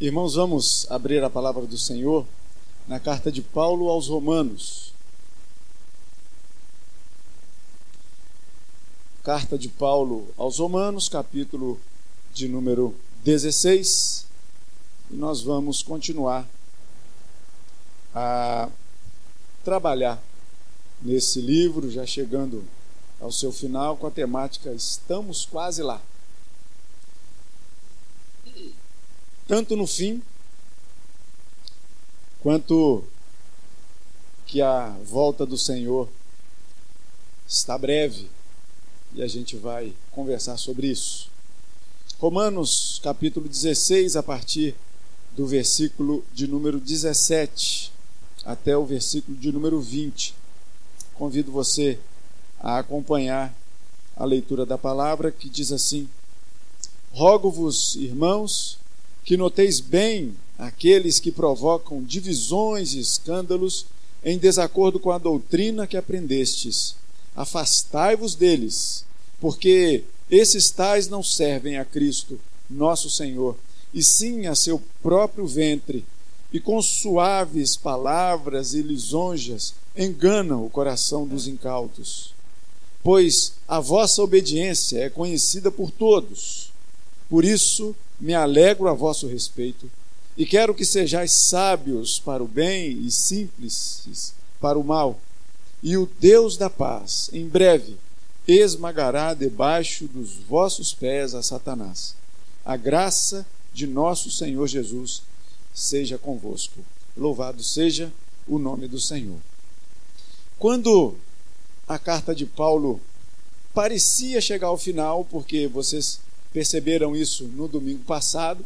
Irmãos, vamos abrir a palavra do Senhor na carta de Paulo aos Romanos. Carta de Paulo aos Romanos, capítulo de número 16. E nós vamos continuar a trabalhar nesse livro, já chegando ao seu final, com a temática Estamos quase lá. Tanto no fim, quanto que a volta do Senhor está breve e a gente vai conversar sobre isso. Romanos capítulo 16, a partir do versículo de número 17 até o versículo de número 20. Convido você a acompanhar a leitura da palavra que diz assim: Rogo-vos, irmãos, que noteis bem aqueles que provocam divisões e escândalos em desacordo com a doutrina que aprendestes. Afastai-vos deles, porque esses tais não servem a Cristo, nosso Senhor, e sim a seu próprio ventre, e com suaves palavras e lisonjas enganam o coração dos incautos. Pois a vossa obediência é conhecida por todos. Por isso, me alegro a vosso respeito e quero que sejais sábios para o bem e simples para o mal. E o Deus da paz, em breve, esmagará debaixo dos vossos pés a Satanás. A graça de nosso Senhor Jesus seja convosco. Louvado seja o nome do Senhor. Quando a carta de Paulo parecia chegar ao final, porque vocês perceberam isso no domingo passado,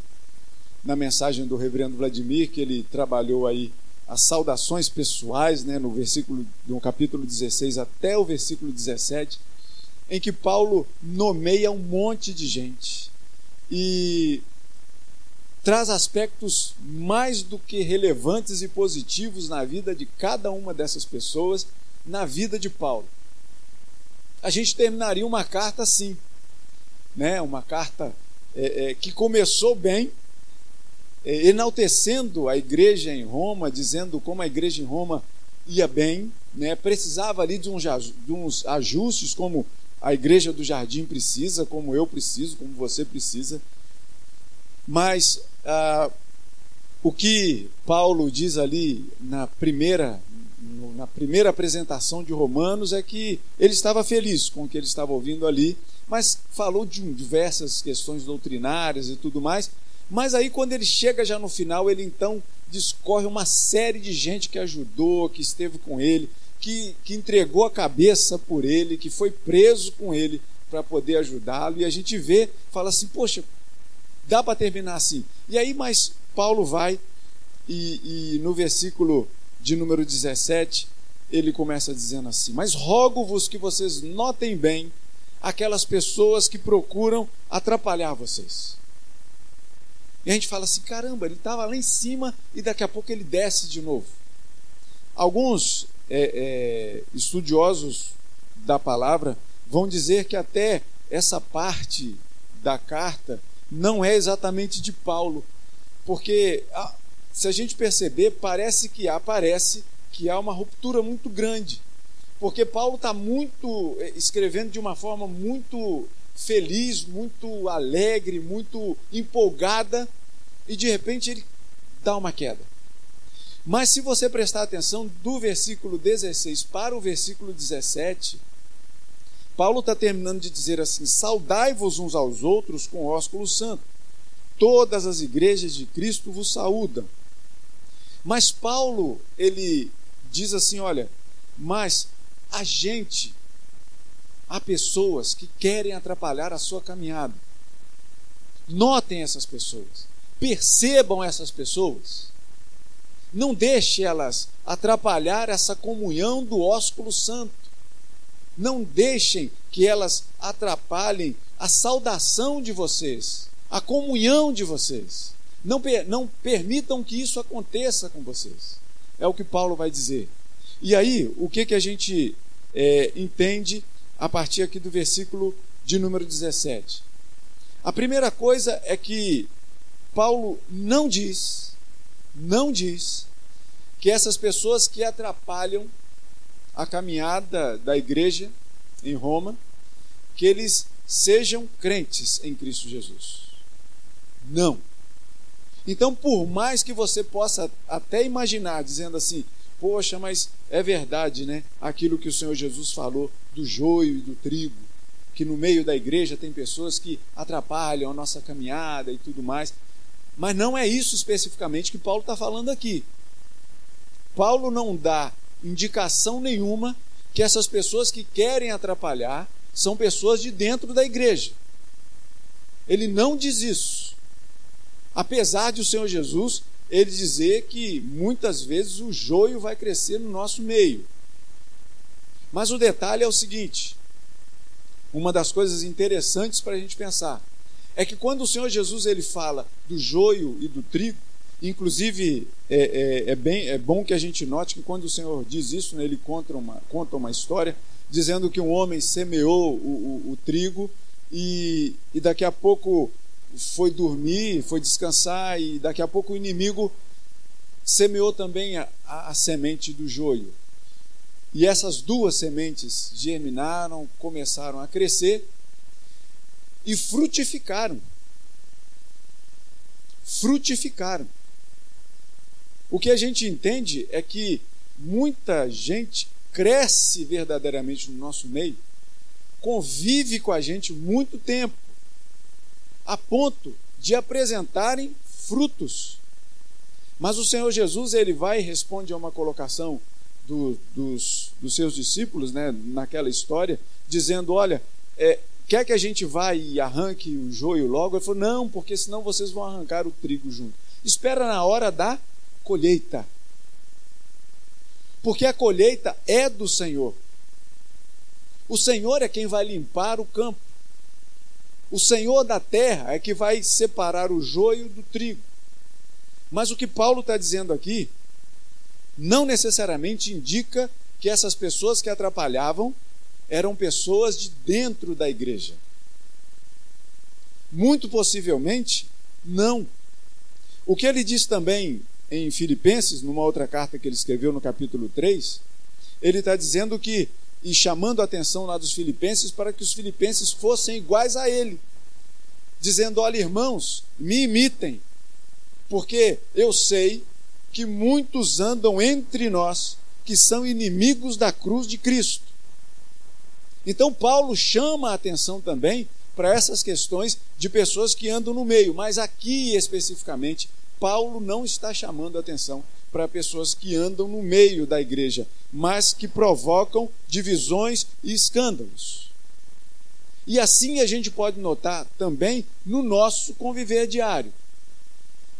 na mensagem do reverendo Vladimir, que ele trabalhou aí as saudações pessoais, né, no versículo no capítulo 16 até o versículo 17, em que Paulo nomeia um monte de gente e traz aspectos mais do que relevantes e positivos na vida de cada uma dessas pessoas, na vida de Paulo. A gente terminaria uma carta assim, né, uma carta é, é, que começou bem, é, enaltecendo a igreja em Roma, dizendo como a igreja em Roma ia bem, né, precisava ali de uns, de uns ajustes, como a igreja do jardim precisa, como eu preciso, como você precisa. Mas ah, o que Paulo diz ali na primeira, na primeira apresentação de Romanos é que ele estava feliz com o que ele estava ouvindo ali mas falou de diversas questões doutrinárias e tudo mais. Mas aí, quando ele chega já no final, ele então discorre uma série de gente que ajudou, que esteve com ele, que, que entregou a cabeça por ele, que foi preso com ele para poder ajudá-lo. E a gente vê, fala assim: poxa, dá para terminar assim. E aí, mas Paulo vai e, e no versículo de número 17, ele começa dizendo assim: Mas rogo-vos que vocês notem bem aquelas pessoas que procuram atrapalhar vocês. E a gente fala assim: caramba, ele estava lá em cima e daqui a pouco ele desce de novo. Alguns é, é, estudiosos da palavra vão dizer que até essa parte da carta não é exatamente de Paulo, porque se a gente perceber, parece que aparece que há uma ruptura muito grande porque Paulo está muito eh, escrevendo de uma forma muito feliz, muito alegre, muito empolgada, e de repente ele dá uma queda. Mas se você prestar atenção do versículo 16 para o versículo 17, Paulo está terminando de dizer assim: Saudai-vos uns aos outros com ósculo santo. Todas as igrejas de Cristo vos saúdam. Mas Paulo, ele diz assim: olha, mas a gente, há pessoas que querem atrapalhar a sua caminhada. Notem essas pessoas, percebam essas pessoas. Não deixe elas atrapalhar essa comunhão do ósculo santo. Não deixem que elas atrapalhem a saudação de vocês, a comunhão de vocês. Não, não permitam que isso aconteça com vocês. É o que Paulo vai dizer. E aí, o que, que a gente é, entende a partir aqui do versículo de número 17? A primeira coisa é que Paulo não diz, não diz, que essas pessoas que atrapalham a caminhada da igreja em Roma, que eles sejam crentes em Cristo Jesus. Não. Então, por mais que você possa até imaginar, dizendo assim, poxa, mas é verdade, né? Aquilo que o Senhor Jesus falou do joio e do trigo, que no meio da igreja tem pessoas que atrapalham a nossa caminhada e tudo mais. Mas não é isso especificamente que Paulo está falando aqui. Paulo não dá indicação nenhuma que essas pessoas que querem atrapalhar são pessoas de dentro da igreja. Ele não diz isso. Apesar de o Senhor Jesus ele dizer que muitas vezes o joio vai crescer no nosso meio. Mas o detalhe é o seguinte: uma das coisas interessantes para a gente pensar é que quando o Senhor Jesus ele fala do joio e do trigo, inclusive é, é, é bem, é bom que a gente note que quando o Senhor diz isso, né, ele conta uma, conta uma história dizendo que um homem semeou o, o, o trigo e, e daqui a pouco foi dormir, foi descansar e daqui a pouco o inimigo semeou também a, a, semente do joio. E essas duas sementes germinaram, começaram a crescer e frutificaram. Frutificaram. O que a gente entende é que muita gente cresce verdadeiramente no nosso meio, convive com a gente muito tempo, a ponto de apresentarem frutos. Mas o Senhor Jesus ele vai e responde a uma colocação do, dos, dos, seus discípulos, né, naquela história, dizendo: Olha, é, quer que a gente vá e arranque o joio logo? Ele falou: Não, porque senão vocês vão arrancar o trigo junto. Espera na hora da colheita. Porque a colheita é do Senhor. O Senhor é quem vai limpar o campo. O Senhor da terra é que vai separar o joio do trigo. Mas o que Paulo está dizendo aqui não necessariamente indica que essas pessoas que atrapalhavam eram pessoas de dentro da igreja. Muito possivelmente, não. O que ele diz também em Filipenses, numa outra carta que ele escreveu no capítulo 3, ele está dizendo que e chamando a atenção lá dos filipenses para que os filipenses fossem iguais a ele, dizendo: Olha, irmãos, me imitem, porque eu sei que muitos andam entre nós que são inimigos da cruz de Cristo. Então, Paulo chama a atenção também para essas questões de pessoas que andam no meio, mas aqui especificamente, Paulo não está chamando a atenção para pessoas que andam no meio da igreja, mas que provocam divisões e escândalos. E assim a gente pode notar também no nosso conviver diário,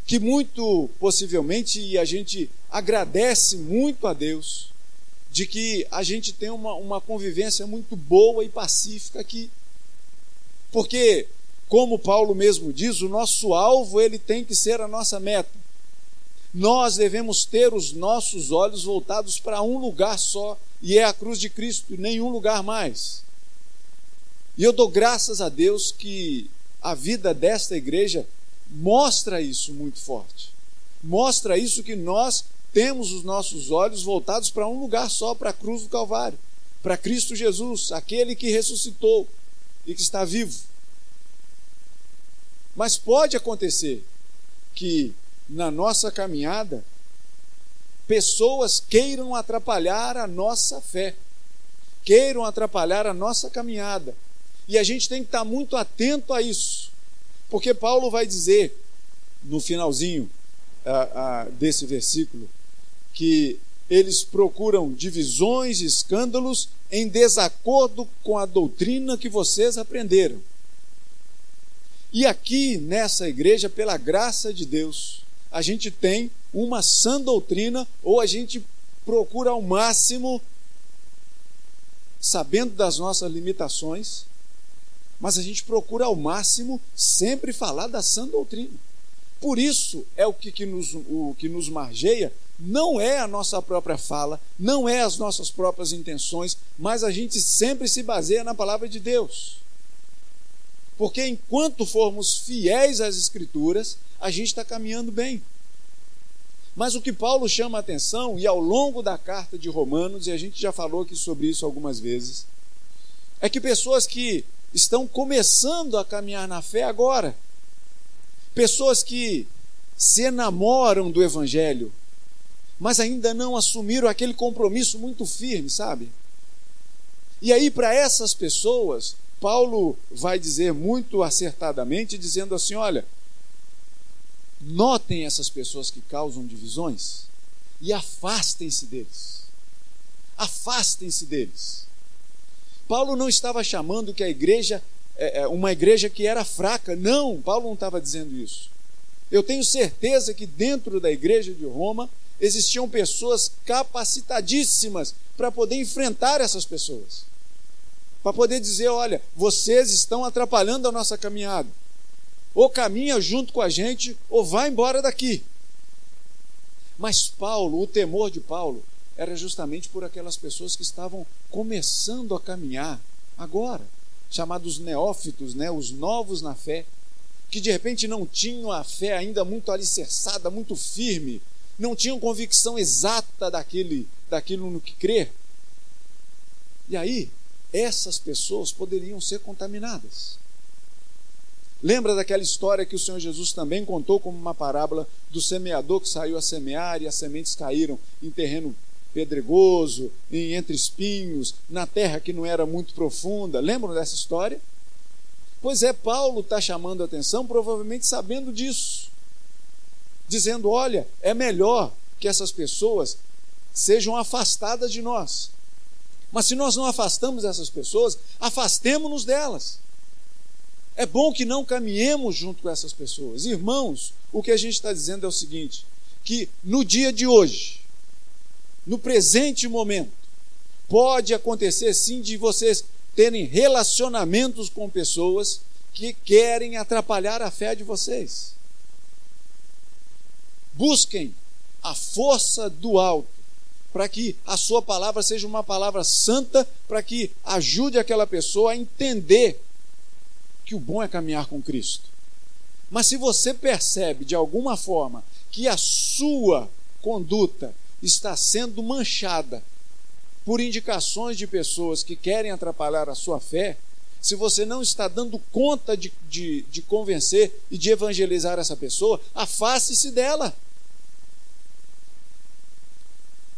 que muito possivelmente a gente agradece muito a Deus de que a gente tem uma, uma convivência muito boa e pacífica aqui. Porque, como Paulo mesmo diz, o nosso alvo ele tem que ser a nossa meta nós devemos ter os nossos olhos voltados para um lugar só, e é a cruz de Cristo, nenhum lugar mais. E eu dou graças a Deus que a vida desta igreja mostra isso muito forte. Mostra isso que nós temos os nossos olhos voltados para um lugar só, para a cruz do Calvário, para Cristo Jesus, aquele que ressuscitou e que está vivo. Mas pode acontecer que na nossa caminhada, pessoas queiram atrapalhar a nossa fé, queiram atrapalhar a nossa caminhada. E a gente tem que estar muito atento a isso, porque Paulo vai dizer no finalzinho desse versículo que eles procuram divisões e escândalos em desacordo com a doutrina que vocês aprenderam. E aqui nessa igreja, pela graça de Deus, a gente tem uma sã doutrina ou a gente procura ao máximo, sabendo das nossas limitações, mas a gente procura ao máximo sempre falar da sã doutrina. Por isso é o que, que, nos, o que nos margeia, não é a nossa própria fala, não é as nossas próprias intenções, mas a gente sempre se baseia na palavra de Deus. Porque enquanto formos fiéis às Escrituras, a gente está caminhando bem. Mas o que Paulo chama a atenção, e ao longo da carta de Romanos, e a gente já falou aqui sobre isso algumas vezes, é que pessoas que estão começando a caminhar na fé agora, pessoas que se enamoram do Evangelho, mas ainda não assumiram aquele compromisso muito firme, sabe? E aí, para essas pessoas, Paulo vai dizer muito acertadamente, dizendo assim: olha, notem essas pessoas que causam divisões e afastem-se deles. Afastem-se deles. Paulo não estava chamando que a igreja, é, é, uma igreja que era fraca. Não, Paulo não estava dizendo isso. Eu tenho certeza que dentro da igreja de Roma existiam pessoas capacitadíssimas para poder enfrentar essas pessoas. Para poder dizer: olha, vocês estão atrapalhando a nossa caminhada. Ou caminha junto com a gente, ou vai embora daqui. Mas Paulo, o temor de Paulo, era justamente por aquelas pessoas que estavam começando a caminhar agora, chamados neófitos, né, os novos na fé que de repente não tinham a fé ainda muito alicerçada, muito firme, não tinham convicção exata daquele, daquilo no que crer. E aí, essas pessoas poderiam ser contaminadas. Lembra daquela história que o Senhor Jesus também contou como uma parábola do semeador que saiu a semear e as sementes caíram em terreno pedregoso, em entre espinhos, na terra que não era muito profunda. Lembram dessa história? Pois é, Paulo está chamando a atenção, provavelmente sabendo disso, dizendo: olha, é melhor que essas pessoas sejam afastadas de nós. Mas se nós não afastamos essas pessoas, afastemos-nos delas. É bom que não caminhemos junto com essas pessoas. Irmãos, o que a gente está dizendo é o seguinte: que no dia de hoje, no presente momento, pode acontecer sim de vocês terem relacionamentos com pessoas que querem atrapalhar a fé de vocês. Busquem a força do alto para que a sua palavra seja uma palavra santa, para que ajude aquela pessoa a entender que o bom é caminhar com Cristo. Mas se você percebe de alguma forma que a sua conduta está sendo manchada por indicações de pessoas que querem atrapalhar a sua fé, se você não está dando conta de, de, de convencer e de evangelizar essa pessoa, afaste-se dela.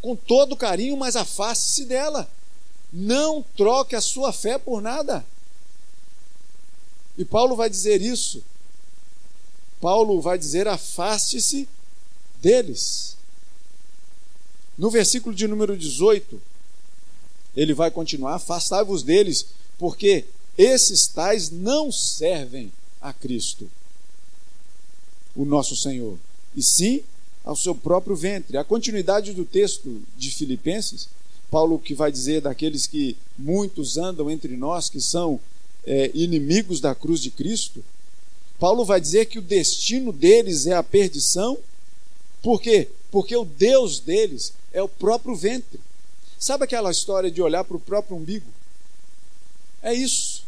Com todo carinho, mas afaste-se dela. Não troque a sua fé por nada. E Paulo vai dizer isso. Paulo vai dizer: afaste-se deles. No versículo de número 18, ele vai continuar: afastai-vos deles, porque esses tais não servem a Cristo, o nosso Senhor, e sim ao seu próprio ventre. A continuidade do texto de Filipenses, Paulo que vai dizer daqueles que muitos andam entre nós que são é, inimigos da cruz de Cristo, Paulo vai dizer que o destino deles é a perdição, por quê? Porque o Deus deles é o próprio ventre. Sabe aquela história de olhar para o próprio umbigo? É isso.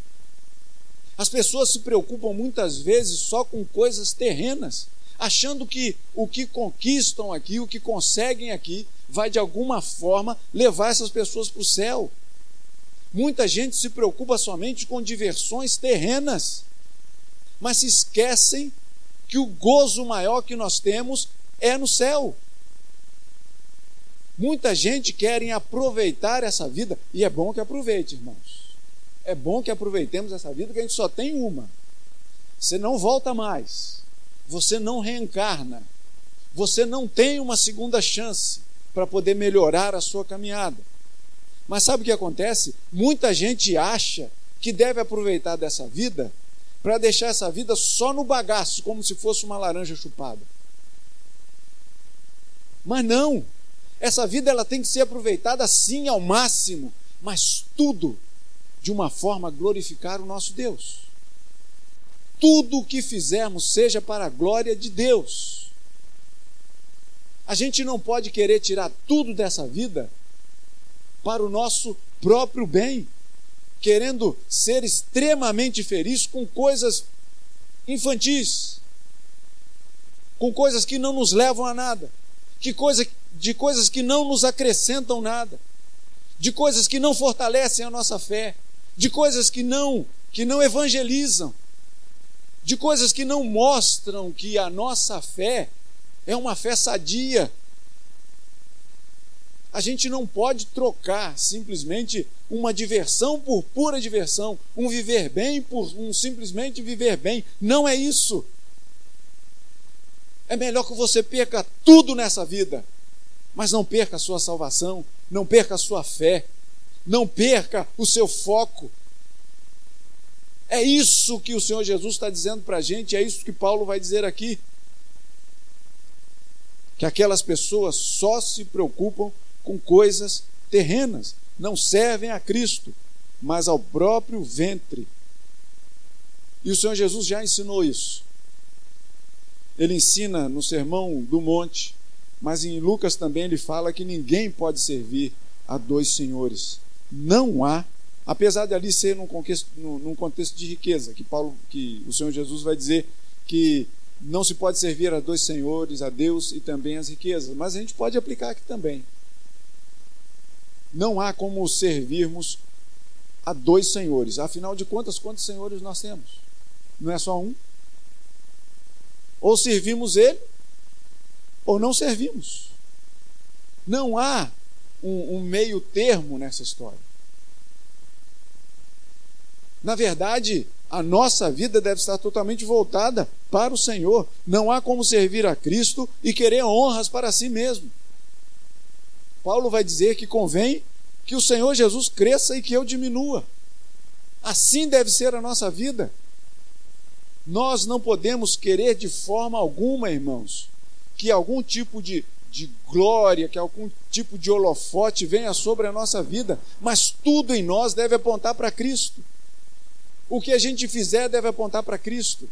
As pessoas se preocupam muitas vezes só com coisas terrenas, achando que o que conquistam aqui, o que conseguem aqui, vai de alguma forma levar essas pessoas para o céu. Muita gente se preocupa somente com diversões terrenas, mas se esquecem que o gozo maior que nós temos é no céu. Muita gente querem aproveitar essa vida, e é bom que aproveite, irmãos. É bom que aproveitemos essa vida, que a gente só tem uma. Você não volta mais. Você não reencarna. Você não tem uma segunda chance para poder melhorar a sua caminhada. Mas sabe o que acontece? Muita gente acha que deve aproveitar dessa vida para deixar essa vida só no bagaço, como se fosse uma laranja chupada. Mas não. Essa vida ela tem que ser aproveitada sim ao máximo, mas tudo de uma forma a glorificar o nosso Deus. Tudo o que fizermos seja para a glória de Deus. A gente não pode querer tirar tudo dessa vida para o nosso próprio bem. querendo ser extremamente feliz com coisas infantis, com coisas que não nos levam a nada, que coisa, de coisas que não nos acrescentam nada, de coisas que não fortalecem a nossa fé, de coisas que não que não evangelizam, de coisas que não mostram que a nossa fé é uma fé sadia. A gente não pode trocar simplesmente uma diversão por pura diversão, um viver bem por um simplesmente viver bem. Não é isso. É melhor que você perca tudo nessa vida, mas não perca a sua salvação, não perca a sua fé, não perca o seu foco. É isso que o Senhor Jesus está dizendo para a gente, é isso que Paulo vai dizer aqui. Que aquelas pessoas só se preocupam com coisas terrenas, não servem a Cristo, mas ao próprio ventre. E o Senhor Jesus já ensinou isso. Ele ensina no Sermão do Monte, mas em Lucas também ele fala que ninguém pode servir a dois senhores. Não há, apesar de ali ser num contexto, num contexto de riqueza, que Paulo, que o Senhor Jesus vai dizer que não se pode servir a dois senhores, a Deus e também as riquezas, mas a gente pode aplicar aqui também. Não há como servirmos a dois senhores. Afinal de contas, quantos senhores nós temos? Não é só um? Ou servimos ele, ou não servimos. Não há um, um meio termo nessa história. Na verdade, a nossa vida deve estar totalmente voltada para o Senhor. Não há como servir a Cristo e querer honras para si mesmo. Paulo vai dizer que convém que o Senhor Jesus cresça e que eu diminua. Assim deve ser a nossa vida. Nós não podemos querer de forma alguma, irmãos, que algum tipo de, de glória, que algum tipo de holofote venha sobre a nossa vida, mas tudo em nós deve apontar para Cristo. O que a gente fizer deve apontar para Cristo.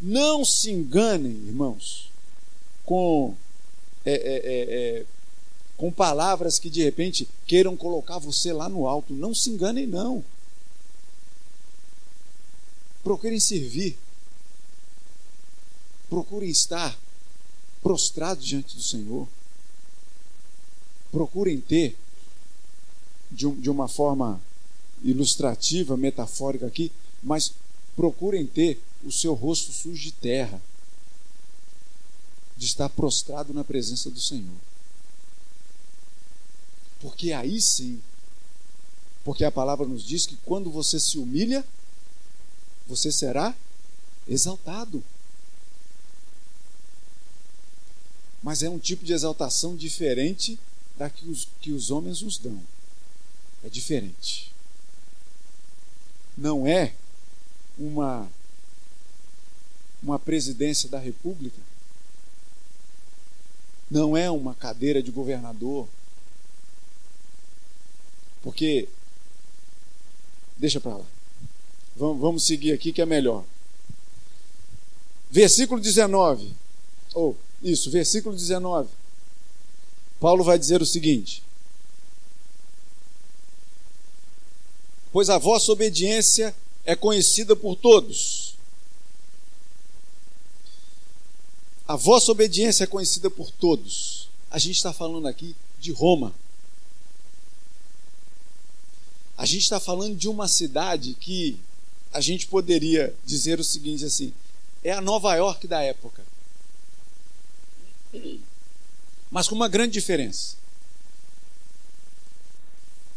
Não se enganem, irmãos, com, é, é, é, é, com palavras que de repente queiram colocar você lá no alto. Não se enganem, não. Procurem servir. Procurem estar prostrados diante do Senhor. Procurem ter, de, de uma forma ilustrativa, metafórica aqui, mas procurem ter o seu rosto sujo de terra, de estar prostrado na presença do Senhor. Porque aí sim, porque a palavra nos diz que quando você se humilha, você será exaltado. Mas é um tipo de exaltação diferente da que os, que os homens nos dão. É diferente. Não é uma, uma presidência da República. Não é uma cadeira de governador. Porque. Deixa para lá. Vamos, vamos seguir aqui que é melhor. Versículo 19. Ou, oh, isso, versículo 19. Paulo vai dizer o seguinte: Pois a vossa obediência é conhecida por todos. A vossa obediência é conhecida por todos. A gente está falando aqui de Roma. A gente está falando de uma cidade que a gente poderia dizer o seguinte assim: é a Nova York da época. Mas com uma grande diferença.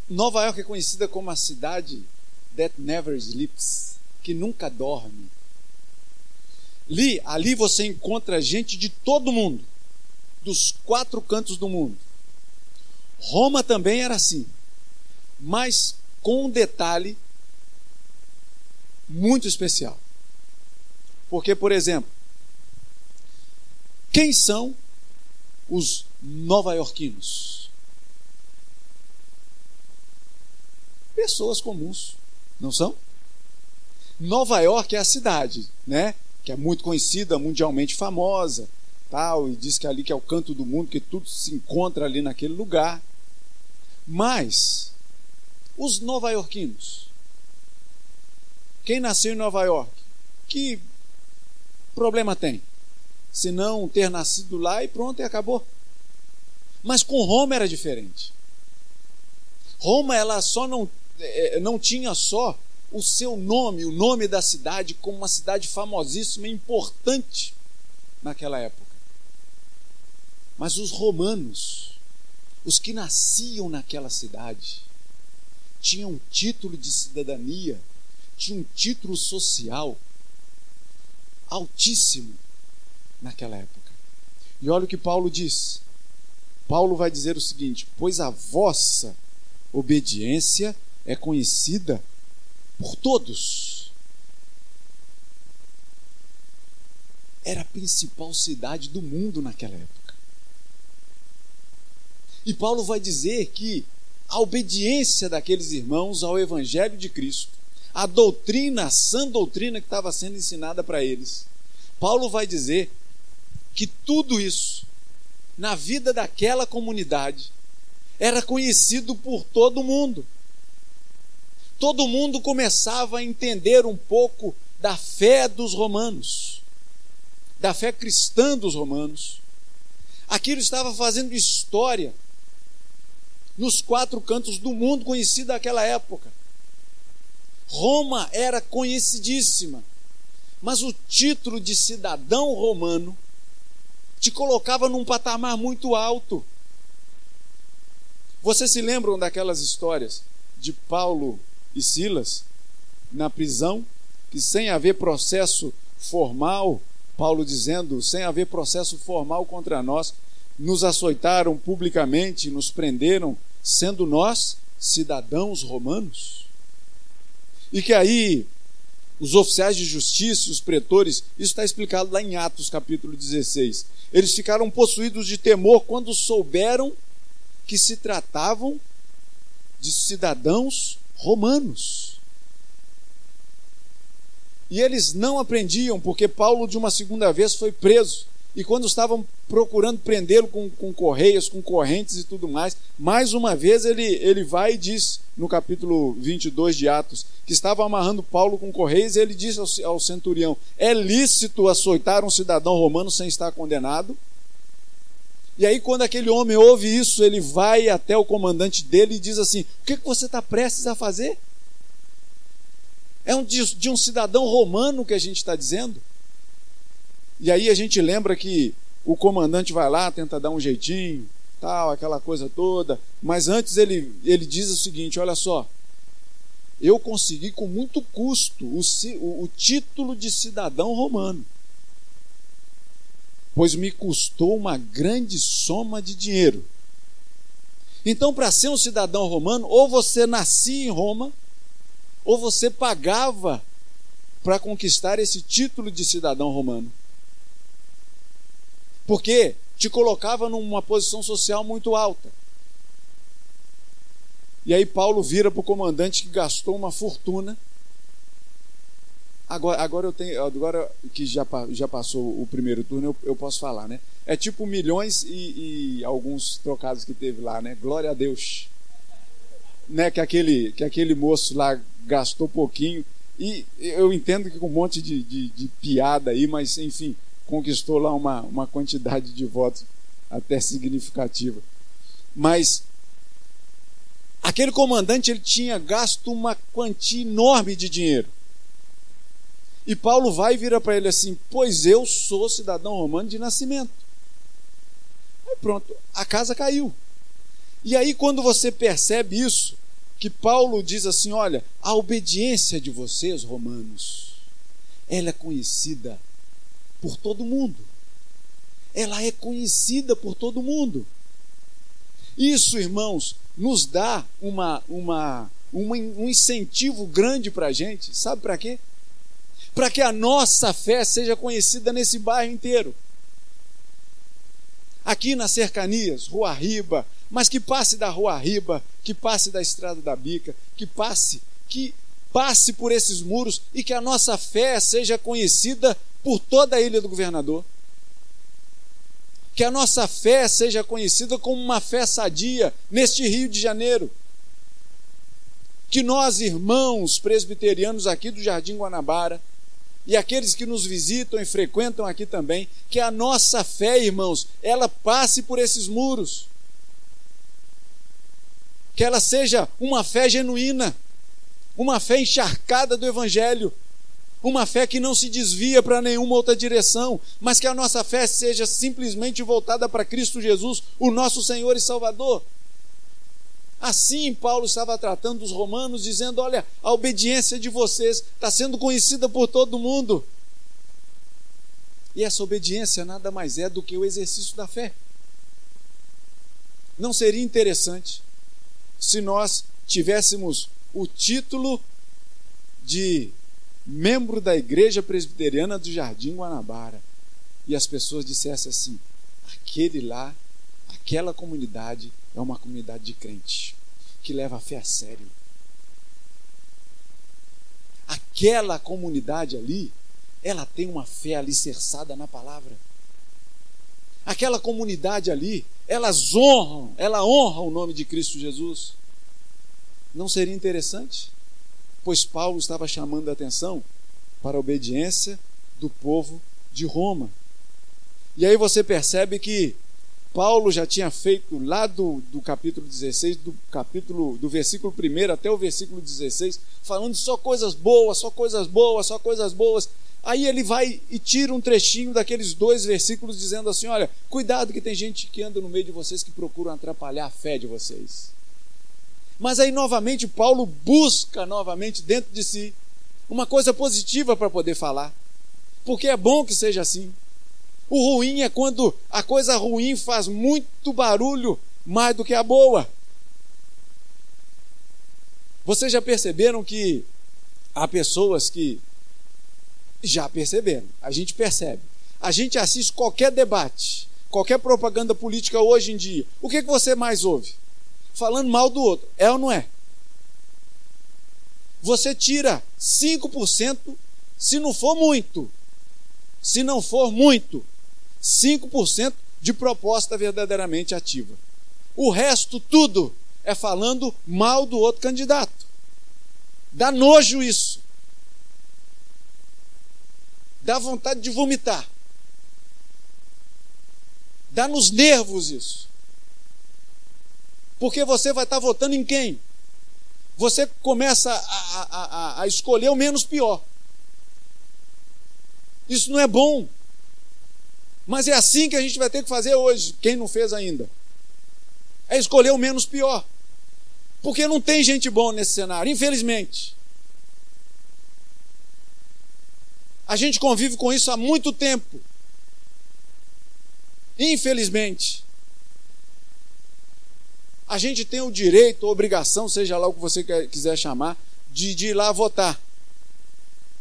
Nova York é conhecida como a cidade that never sleeps, que nunca dorme. Ali, ali você encontra gente de todo mundo, dos quatro cantos do mundo. Roma também era assim, mas com um detalhe muito especial. Porque, por exemplo, quem são os nova-iorquinos? Pessoas comuns, não são? Nova York é a cidade, né? Que é muito conhecida, mundialmente famosa, tal, e diz que ali que é o canto do mundo, que tudo se encontra ali naquele lugar. Mas Os nova-iorquinos. Quem nasceu em Nova York? Que problema tem? Se não ter nascido lá e pronto, e acabou. Mas com Roma era diferente. Roma, ela só não, é, não tinha só o seu nome, o nome da cidade, como uma cidade famosíssima e importante naquela época. Mas os romanos, os que nasciam naquela cidade, tinham um título de cidadania, tinham um título social altíssimo naquela época. E olha o que Paulo diz. Paulo vai dizer o seguinte: Pois a vossa obediência é conhecida por todos. Era a principal cidade do mundo naquela época. E Paulo vai dizer que a obediência daqueles irmãos ao Evangelho de Cristo, a doutrina, a sã doutrina que estava sendo ensinada para eles, Paulo vai dizer que tudo isso, na vida daquela comunidade, era conhecido por todo mundo. Todo mundo começava a entender um pouco da fé dos romanos, da fé cristã dos romanos. Aquilo estava fazendo história nos quatro cantos do mundo conhecido daquela época. Roma era conhecidíssima, mas o título de cidadão romano te colocava num patamar muito alto. Vocês se lembram daquelas histórias de Paulo e Silas na prisão, que sem haver processo formal, Paulo dizendo, sem haver processo formal contra nós, nos açoitaram publicamente, nos prenderam, sendo nós cidadãos romanos? E que aí os oficiais de justiça, os pretores, isso está explicado lá em Atos capítulo 16. Eles ficaram possuídos de temor quando souberam que se tratavam de cidadãos romanos. E eles não aprendiam, porque Paulo, de uma segunda vez, foi preso. E quando estavam procurando prendê-lo com, com correias, com correntes e tudo mais, mais uma vez ele, ele vai e diz, no capítulo 22 de Atos, que estava amarrando Paulo com correias, e ele disse ao, ao centurião: É lícito açoitar um cidadão romano sem estar condenado? E aí, quando aquele homem ouve isso, ele vai até o comandante dele e diz assim: O que, que você está prestes a fazer? É um, de, de um cidadão romano que a gente está dizendo. E aí a gente lembra que o comandante vai lá, tenta dar um jeitinho, tal, aquela coisa toda. Mas antes ele, ele diz o seguinte: olha só, eu consegui com muito custo o, o, o título de cidadão romano, pois me custou uma grande soma de dinheiro. Então, para ser um cidadão romano, ou você nascia em Roma, ou você pagava para conquistar esse título de cidadão romano porque te colocava numa posição social muito alta. E aí Paulo vira para o comandante que gastou uma fortuna. Agora, agora eu tenho, agora que já, já passou o primeiro turno, eu, eu posso falar, né? É tipo milhões e, e, alguns trocados que teve lá, né? Glória a Deus. Né? Que aquele, que aquele moço lá gastou pouquinho. E eu entendo que com um monte de, de, de piada aí, mas enfim, conquistou lá uma, uma quantidade de votos até significativa. Mas aquele comandante ele tinha gasto uma quantia enorme de dinheiro. E Paulo vai e vira para ele assim: Pois eu sou cidadão romano de nascimento. Aí pronto, a casa caiu. E aí, quando você percebe isso, que Paulo diz assim: Olha, a obediência de vocês, romanos, ela é conhecida por todo mundo. Ela é conhecida por todo mundo. Isso, irmãos, nos dá uma, uma, uma um incentivo grande para a gente. Sabe para quê? Para que a nossa fé seja conhecida nesse bairro inteiro. Aqui nas cercanias, Rua Riba, mas que passe da Rua Riba, que passe da Estrada da Bica, que passe, que passe por esses muros e que a nossa fé seja conhecida por toda a ilha do governador. Que a nossa fé seja conhecida como uma fé sadia neste Rio de Janeiro. que nós, irmãos presbiterianos aqui do Jardim Guanabara, e aqueles que nos visitam e frequentam aqui também, que a nossa fé, irmãos, ela passe por esses muros. Que ela seja uma fé genuína, uma fé encharcada do Evangelho, uma fé que não se desvia para nenhuma outra direção, mas que a nossa fé seja simplesmente voltada para Cristo Jesus, o nosso Senhor e Salvador. Assim, Paulo estava tratando os romanos, dizendo: Olha, a obediência de vocês está sendo conhecida por todo mundo. E essa obediência nada mais é do que o exercício da fé. Não seria interessante se nós tivéssemos o título de membro da Igreja Presbiteriana do Jardim Guanabara e as pessoas dissessem assim: aquele lá, aquela comunidade é uma comunidade de crente que leva a fé a sério. Aquela comunidade ali, ela tem uma fé alicerçada na palavra. Aquela comunidade ali, elas honram, ela honra o nome de Cristo Jesus. Não seria interessante? Pois Paulo estava chamando a atenção para a obediência do povo de Roma. E aí você percebe que Paulo já tinha feito lá do, do capítulo 16, do capítulo do versículo 1 até o versículo 16, falando só coisas boas, só coisas boas, só coisas boas. Aí ele vai e tira um trechinho daqueles dois versículos dizendo assim: olha, cuidado que tem gente que anda no meio de vocês que procuram atrapalhar a fé de vocês. Mas aí novamente Paulo busca novamente dentro de si uma coisa positiva para poder falar. Porque é bom que seja assim. O ruim é quando a coisa ruim faz muito barulho mais do que a boa. Vocês já perceberam que há pessoas que já perceberam, a gente percebe. A gente assiste qualquer debate, qualquer propaganda política hoje em dia. O que, que você mais ouve? Falando mal do outro. É ou não é? Você tira 5%, se não for muito. Se não for muito, 5% de proposta verdadeiramente ativa. O resto, tudo, é falando mal do outro candidato. Dá nojo isso. Dá vontade de vomitar. Dá nos nervos isso. Porque você vai estar votando em quem? Você começa a, a, a, a escolher o menos pior. Isso não é bom. Mas é assim que a gente vai ter que fazer hoje, quem não fez ainda. É escolher o menos pior. Porque não tem gente boa nesse cenário, infelizmente. A gente convive com isso há muito tempo. Infelizmente. A gente tem o direito, a obrigação, seja lá o que você quiser chamar, de, de ir lá votar.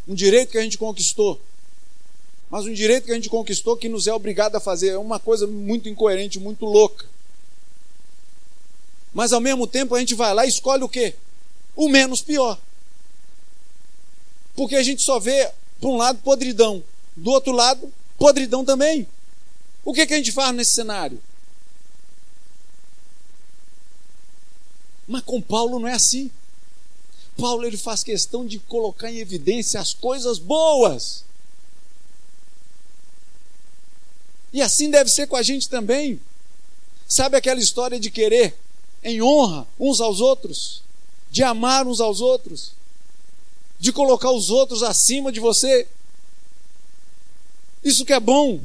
Um direito que a gente conquistou mas um direito que a gente conquistou que nos é obrigado a fazer. É uma coisa muito incoerente, muito louca. Mas ao mesmo tempo a gente vai lá e escolhe o quê? O menos pior. Porque a gente só vê, por um lado, podridão, do outro lado, podridão também. O que, que a gente faz nesse cenário? Mas com Paulo não é assim. Paulo ele faz questão de colocar em evidência as coisas boas. E assim deve ser com a gente também. Sabe aquela história de querer em honra uns aos outros, de amar uns aos outros, de colocar os outros acima de você? Isso que é bom.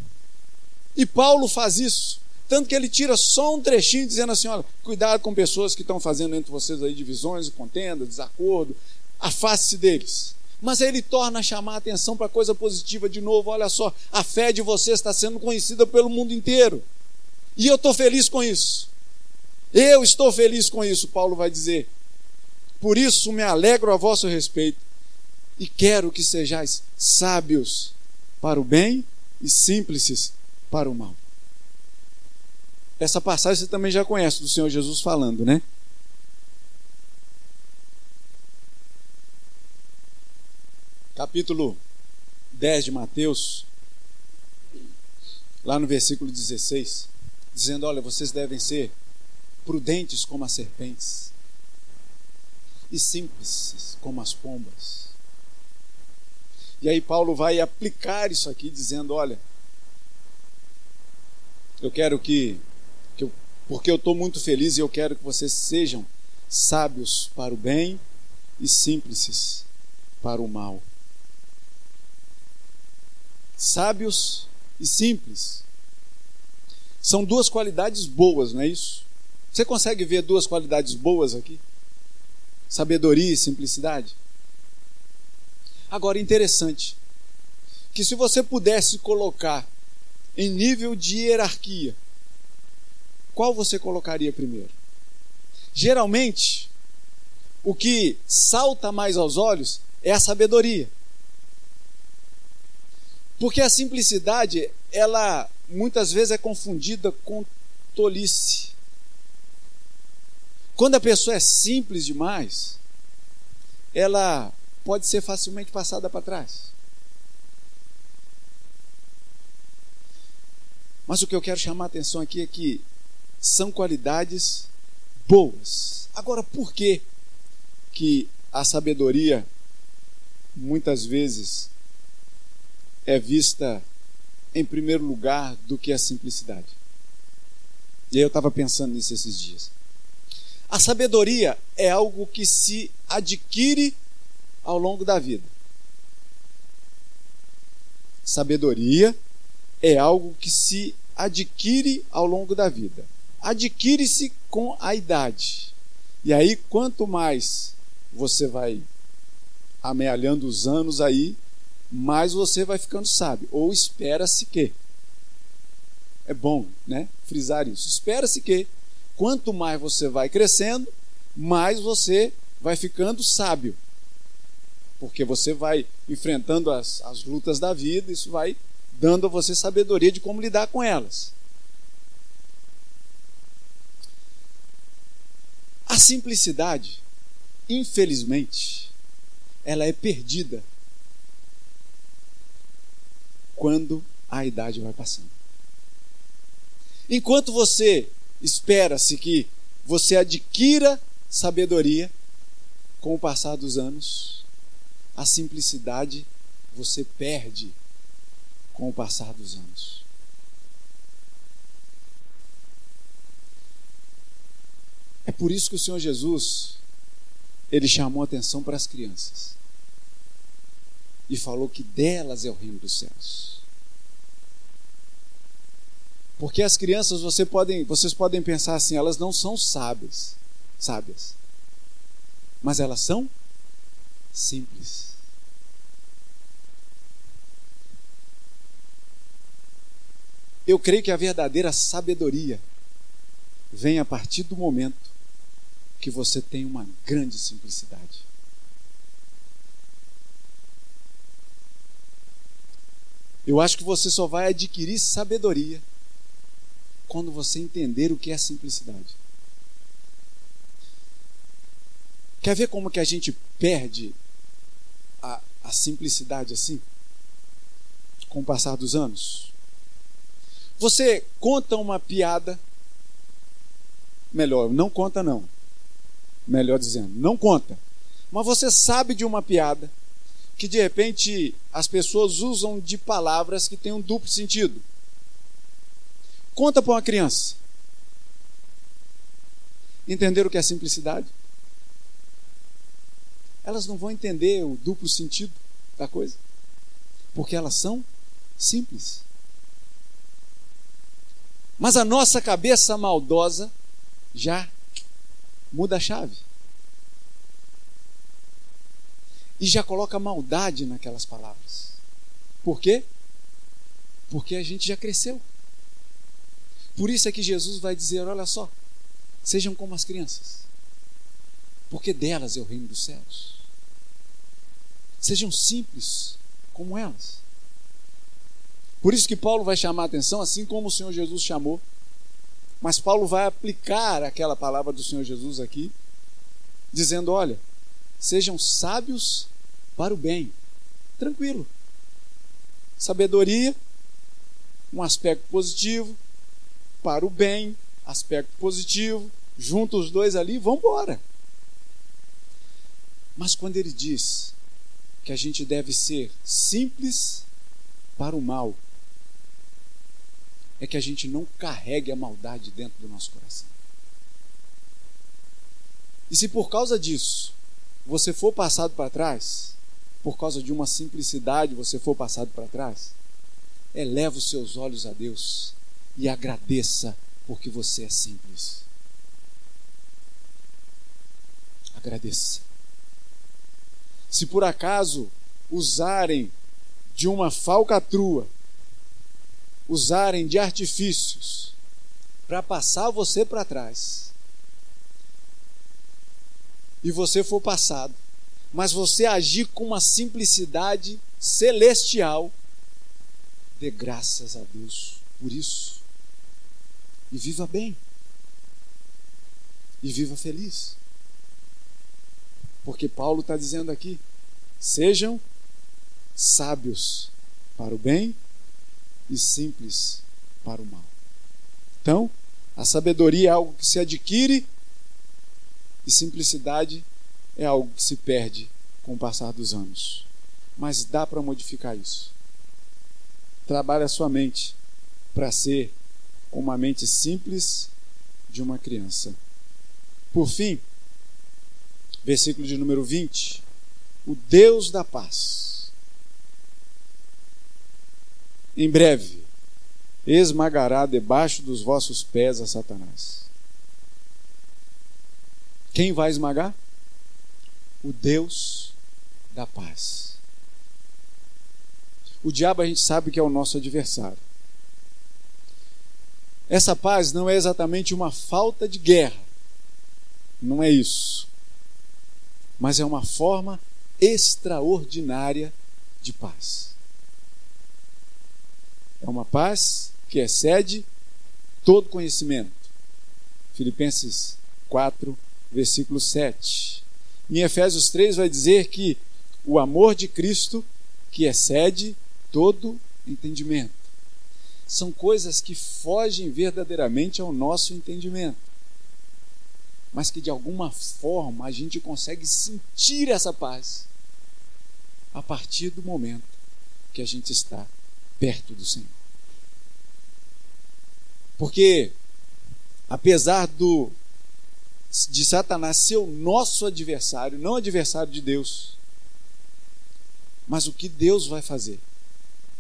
E Paulo faz isso. Tanto que ele tira só um trechinho dizendo assim: olha, cuidado com pessoas que estão fazendo entre vocês aí divisões, contenda, desacordo, afaste-se deles. Mas aí ele torna a chamar a atenção para coisa positiva de novo. Olha só, a fé de vocês está sendo conhecida pelo mundo inteiro. E eu estou feliz com isso. Eu estou feliz com isso, Paulo vai dizer. Por isso me alegro a vosso respeito e quero que sejais sábios para o bem e simples para o mal. Essa passagem você também já conhece do Senhor Jesus falando, né? Capítulo 10 de Mateus, lá no versículo 16, dizendo: Olha, vocês devem ser prudentes como as serpentes e simples como as pombas. E aí Paulo vai aplicar isso aqui, dizendo: olha, eu quero que, que eu, porque eu estou muito feliz e eu quero que vocês sejam sábios para o bem e simples para o mal. Sábios e simples. São duas qualidades boas, não é isso? Você consegue ver duas qualidades boas aqui? Sabedoria e simplicidade. Agora, interessante que se você pudesse colocar em nível de hierarquia, qual você colocaria primeiro? Geralmente, o que salta mais aos olhos é a sabedoria. Porque a simplicidade, ela muitas vezes é confundida com tolice. Quando a pessoa é simples demais, ela pode ser facilmente passada para trás. Mas o que eu quero chamar a atenção aqui é que são qualidades boas. Agora, por que que a sabedoria muitas vezes é vista em primeiro lugar do que a simplicidade? E eu estava pensando nisso esses dias. A sabedoria é algo que se adquire ao longo da vida. Sabedoria é algo que se adquire ao longo da vida. Adquire-se com a idade. E aí, quanto mais você vai amealhando os anos aí, mais você vai ficando sábio. Ou espera-se que. É bom, né? Frisar isso. Espera-se que quanto mais você vai crescendo, mais você vai ficando sábio. Porque você vai enfrentando as, as lutas da vida, isso vai dando a você sabedoria de como lidar com elas. A simplicidade, infelizmente, ela é perdida quando a idade vai passando. Enquanto você espera-se que você adquira sabedoria com o passar dos anos, a simplicidade você perde com o passar dos anos. É por isso que o Senhor Jesus ele chamou atenção para as crianças e falou que delas é o reino dos céus. Porque as crianças, você podem, vocês podem pensar assim, elas não são sábias, sábias. Mas elas são simples. Eu creio que a verdadeira sabedoria vem a partir do momento que você tem uma grande simplicidade. Eu acho que você só vai adquirir sabedoria quando você entender o que é simplicidade. Quer ver como que a gente perde a, a simplicidade assim? Com o passar dos anos? Você conta uma piada, melhor, não conta não. Melhor dizendo, não conta. Mas você sabe de uma piada que de repente as pessoas usam de palavras que têm um duplo sentido. Conta para uma criança. Entender o que é simplicidade? Elas não vão entender o duplo sentido da coisa, porque elas são simples. Mas a nossa cabeça maldosa já muda a chave. E já coloca maldade naquelas palavras. Por quê? Porque a gente já cresceu. Por isso é que Jesus vai dizer: olha só, sejam como as crianças, porque delas é o reino dos céus. Sejam simples como elas. Por isso que Paulo vai chamar a atenção, assim como o Senhor Jesus chamou. Mas Paulo vai aplicar aquela palavra do Senhor Jesus aqui, dizendo: olha, sejam sábios para o bem. Tranquilo. Sabedoria, um aspecto positivo, para o bem, aspecto positivo, junta os dois ali, vamos embora. Mas quando ele diz que a gente deve ser simples para o mal, é que a gente não carregue a maldade dentro do nosso coração. E se por causa disso você for passado para trás, por causa de uma simplicidade você for passado para trás, eleva os seus olhos a Deus e agradeça porque você é simples. Agradeça. Se por acaso usarem de uma falcatrua, usarem de artifícios para passar você para trás, e você for passado, mas você agir com uma simplicidade celestial, dê graças a Deus por isso. E viva bem. E viva feliz. Porque Paulo está dizendo aqui: sejam sábios para o bem e simples para o mal. Então, a sabedoria é algo que se adquire e simplicidade é algo que se perde com o passar dos anos. Mas dá para modificar isso. Trabalhe a sua mente para ser com uma mente simples de uma criança. Por fim, versículo de número 20: O Deus da paz, em breve, esmagará debaixo dos vossos pés a Satanás. Quem vai esmagar? O Deus da paz. O diabo a gente sabe que é o nosso adversário. Essa paz não é exatamente uma falta de guerra. Não é isso. Mas é uma forma extraordinária de paz. É uma paz que excede todo conhecimento. Filipenses 4, versículo 7. Em Efésios 3 vai dizer que o amor de Cristo que excede todo entendimento. São coisas que fogem verdadeiramente ao nosso entendimento. Mas que de alguma forma a gente consegue sentir essa paz a partir do momento que a gente está perto do Senhor. Porque apesar do de Satanás ser o nosso adversário, não adversário de Deus. Mas o que Deus vai fazer?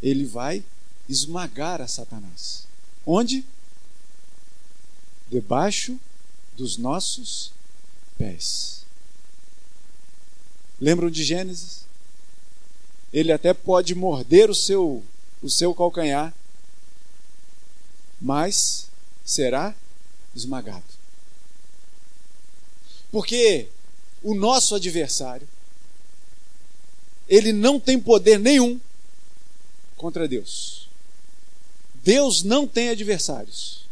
Ele vai esmagar a Satanás. Onde? Debaixo dos nossos pés. Lembram de Gênesis? Ele até pode morder o seu o seu calcanhar, mas será esmagado. Porque o nosso adversário, ele não tem poder nenhum contra Deus. Deus não tem adversários.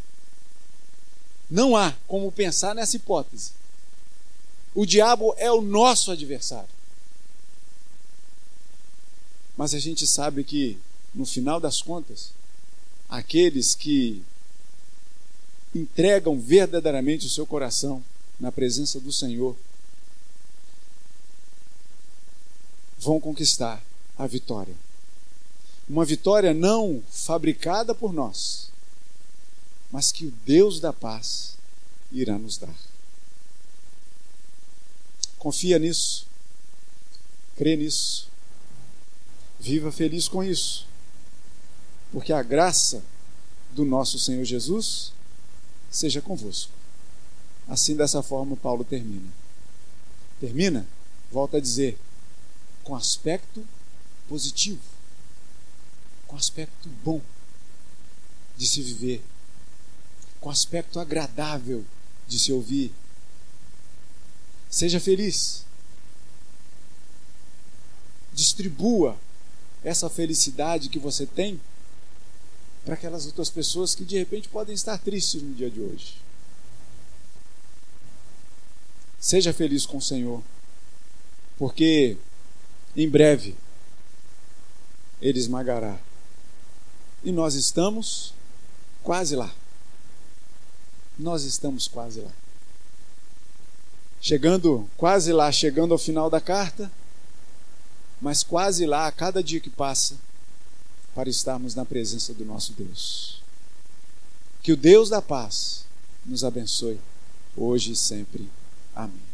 Não há como pensar nessa hipótese. O diabo é o nosso adversário. Mas a gente sabe que, no final das contas, aqueles que entregam verdadeiramente o seu coração na presença do Senhor, vão conquistar a vitória. Uma vitória não fabricada por nós, mas que o Deus da paz irá nos dar. Confia nisso, crê nisso, viva feliz com isso, porque a graça do nosso Senhor Jesus seja convosco. Assim, dessa forma, Paulo termina. Termina, volta a dizer, com aspecto positivo, com aspecto bom de se viver, com aspecto agradável de se ouvir. Seja feliz. Distribua essa felicidade que você tem para aquelas outras pessoas que de repente podem estar tristes no dia de hoje. Seja feliz com o Senhor, porque em breve Ele esmagará. E nós estamos quase lá. Nós estamos quase lá. chegando quase lá, chegando ao final da carta, mas quase lá a cada dia que passa, para estarmos na presença do nosso Deus. Que o Deus da paz nos abençoe hoje e sempre. Amém.